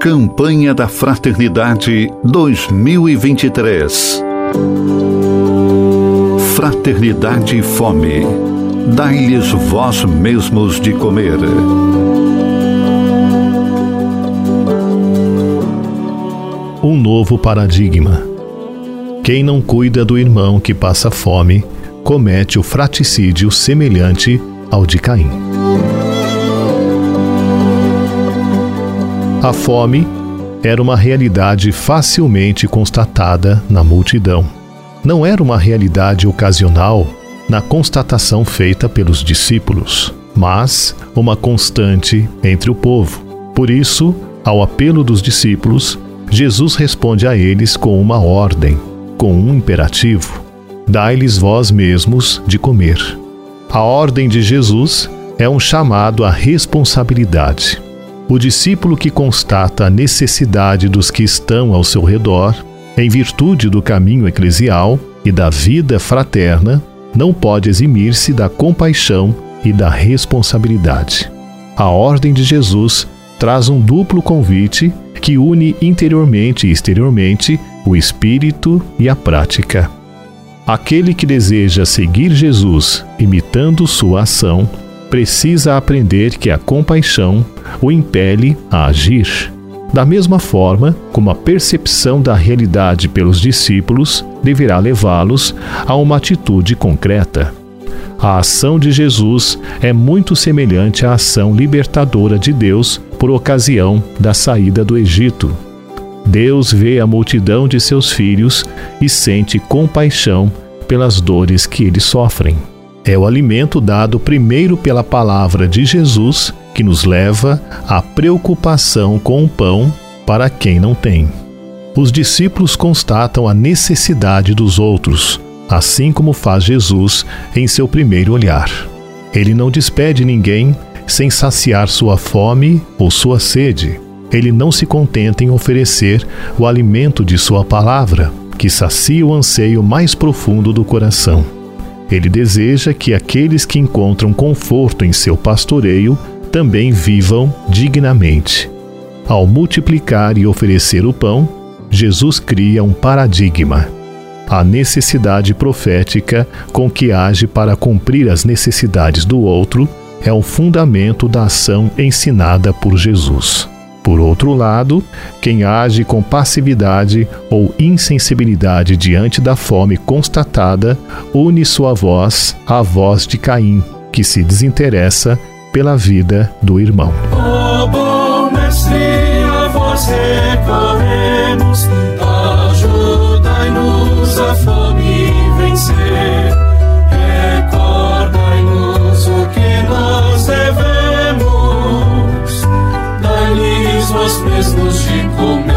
Campanha da Fraternidade 2023. Fraternidade e Fome. Dai-lhes vós mesmos de comer. Um novo paradigma. Quem não cuida do irmão que passa fome, comete o fraticídio semelhante ao de Caim. A fome era uma realidade facilmente constatada na multidão. Não era uma realidade ocasional na constatação feita pelos discípulos, mas uma constante entre o povo. Por isso, ao apelo dos discípulos, Jesus responde a eles com uma ordem, com um imperativo: Dai-lhes vós mesmos de comer. A ordem de Jesus é um chamado à responsabilidade. O discípulo que constata a necessidade dos que estão ao seu redor, em virtude do caminho eclesial e da vida fraterna, não pode eximir-se da compaixão e da responsabilidade. A ordem de Jesus traz um duplo convite que une interiormente e exteriormente o espírito e a prática. Aquele que deseja seguir Jesus imitando sua ação precisa aprender que a compaixão o impele a agir. Da mesma forma como a percepção da realidade pelos discípulos deverá levá-los a uma atitude concreta. A ação de Jesus é muito semelhante à ação libertadora de Deus por ocasião da saída do Egito. Deus vê a multidão de seus filhos e sente compaixão pelas dores que eles sofrem. É o alimento dado primeiro pela palavra de Jesus que nos leva à preocupação com o pão para quem não tem. Os discípulos constatam a necessidade dos outros, assim como faz Jesus em seu primeiro olhar. Ele não despede ninguém sem saciar sua fome ou sua sede. Ele não se contenta em oferecer o alimento de sua palavra, que sacia o anseio mais profundo do coração. Ele deseja que aqueles que encontram conforto em seu pastoreio também vivam dignamente. Ao multiplicar e oferecer o pão, Jesus cria um paradigma. A necessidade profética com que age para cumprir as necessidades do outro é o fundamento da ação ensinada por Jesus. Por outro lado, quem age com passividade ou insensibilidade diante da fome constatada une sua voz à voz de Caim, que se desinteressa pela vida do irmão. Oh, bom mestre, a vós recorremos, mesmos de comer,